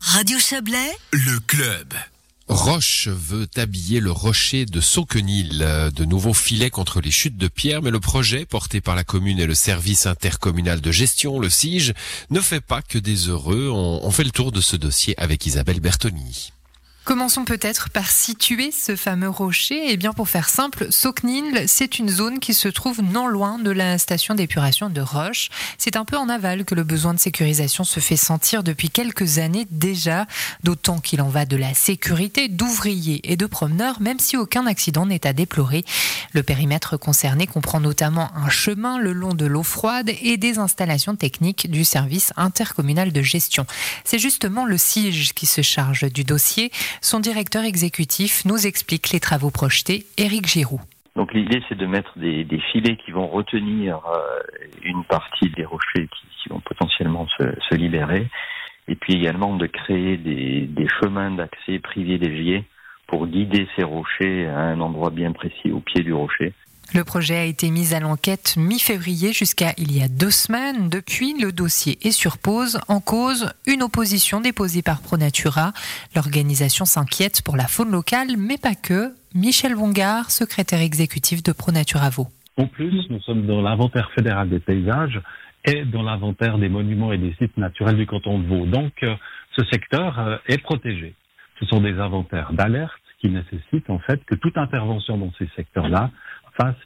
Radio Chablais, le club. Roche veut habiller le rocher de Sauquenil, de nouveaux filets contre les chutes de pierre, mais le projet porté par la commune et le service intercommunal de gestion, le SIGE, ne fait pas que des heureux. On, fait le tour de ce dossier avec Isabelle Bertoni. Commençons peut-être par situer ce fameux rocher. Eh bien, pour faire simple, Soknil, c'est une zone qui se trouve non loin de la station d'épuration de Roche. C'est un peu en aval que le besoin de sécurisation se fait sentir depuis quelques années déjà, d'autant qu'il en va de la sécurité d'ouvriers et de promeneurs, même si aucun accident n'est à déplorer. Le périmètre concerné comprend notamment un chemin le long de l'eau froide et des installations techniques du service intercommunal de gestion. C'est justement le SIGE qui se charge du dossier. Son directeur exécutif nous explique les travaux projetés, Éric Giroux. Donc l'idée c'est de mettre des, filets qui vont retenir euh, une partie des rochers qui, vont potentiellement se, libérer, et puis également de créer des, des chemins d'accès privilégiés pour guider ces rochers à un endroit bien précis au pied du rocher. Le projet a été mis à l'enquête mi-février jusqu'à il y a deux semaines. Depuis, le dossier est sur pause. En cause, une opposition déposée par ProNatura. L'organisation s'inquiète pour la faune locale, mais pas que. Michel Bongard, secrétaire exécutif de ProNatura Vaud. En plus, nous sommes dans l'inventaire fédéral des paysages et dans l'inventaire des monuments et des sites naturels du canton de Vaud. Donc, euh, ce secteur euh, est protégé. Ce sont des inventaires d'alerte qui nécessitent en fait que toute intervention dans ces secteurs-là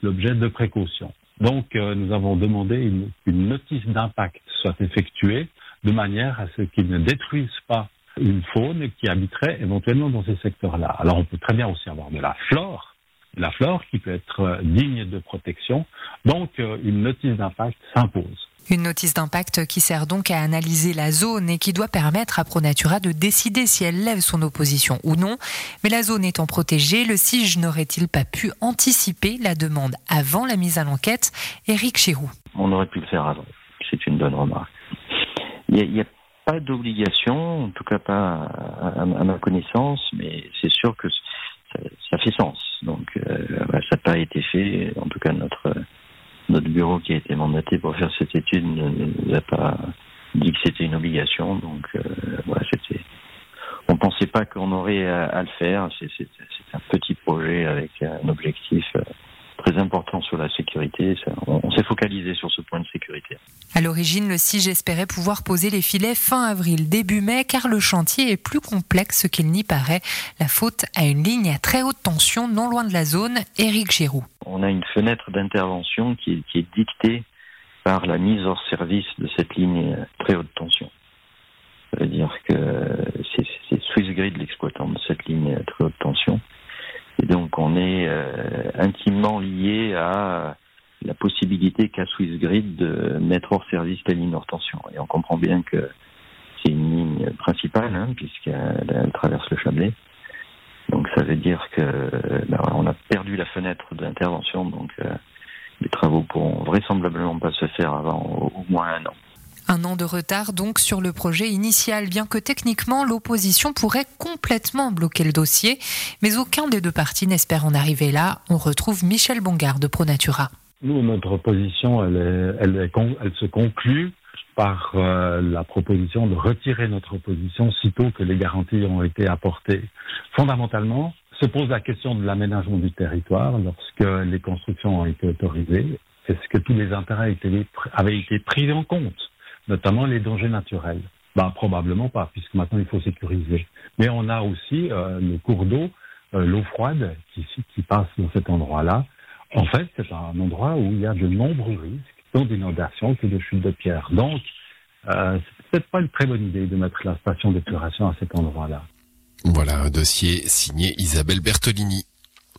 l'objet de précautions. Donc, euh, nous avons demandé une, une notice d'impact soit effectuée de manière à ce qu'ils ne détruisent pas une faune qui habiterait éventuellement dans ces secteurs-là. Alors, on peut très bien aussi avoir de la flore, la flore qui peut être euh, digne de protection. Donc, euh, une notice d'impact s'impose. Une notice d'impact qui sert donc à analyser la zone et qui doit permettre à ProNatura de décider si elle lève son opposition ou non. Mais la zone étant protégée, le SIGE n'aurait-il pas pu anticiper la demande avant la mise à l'enquête? Éric Chiroux. On aurait pu le faire avant. C'est une bonne remarque. Il n'y a, pas d'obligation, en tout cas pas à, ma connaissance, mais c'est sûr que ça, fait sens. Donc euh, ça n'a pas été fait, en tout cas notre notre bureau qui a été mandaté pour faire cette étude ne nous a pas dit que c'était une obligation. Donc euh, c'était. On pensait pas qu'on aurait à, le faire. C'est un petit projet avec un objectif euh, très important sur la sécurité. on, s'est focalisé sur ce point de sécurité. À l'origine, le SIG espérait pouvoir poser les filets fin avril, début mai, car le chantier est plus complexe qu'il n'y paraît. La faute à une ligne à très haute tension non loin de la zone. Éric Giroux. On a une fenêtre d'intervention qui, est dictée par la mise hors service de cette ligne très haute tension. Ça veut dire que c'est Swissgrid l'exploitant de cette ligne très haute tension. Et donc on est euh, intimement lié à la possibilité qu'a Swissgrid de mettre hors service la ligne hors tension. Et on comprend bien que c'est une ligne principale, hein, puisqu'elle traverse le Chablais. Donc ça veut dire que ben, on a perdu la fenêtre d'intervention, donc euh, les travaux pourront vraisemblablement pas se faire avant au moins un an. Un an de retard donc sur le projet initial, bien que techniquement l'opposition pourrait complètement bloquer le dossier, mais aucun des deux partis n'espère en arriver là. On retrouve Michel Bongard de ProNatura. Nous, notre position, elle, elle, elle se conclut par euh, la proposition de retirer notre opposition sitôt que les garanties ont été apportées. Fondamentalement, se pose la question de l'aménagement du territoire lorsque les constructions ont été autorisées. Est-ce que tous les intérêts avaient été pris en compte notamment les dangers naturels? Bah, probablement pas, puisque maintenant il faut sécuriser. Mais on a aussi euh, le cours d'eau, euh, l'eau froide qui, qui passe dans cet endroit-là. En fait, c'est un endroit où il y a de nombreux risques, tant d'inondations que de chutes de pierres. Donc, euh, c'est peut-être pas une très bonne idée de mettre la station d'épuration à cet endroit-là. Voilà un dossier signé Isabelle Bertolini.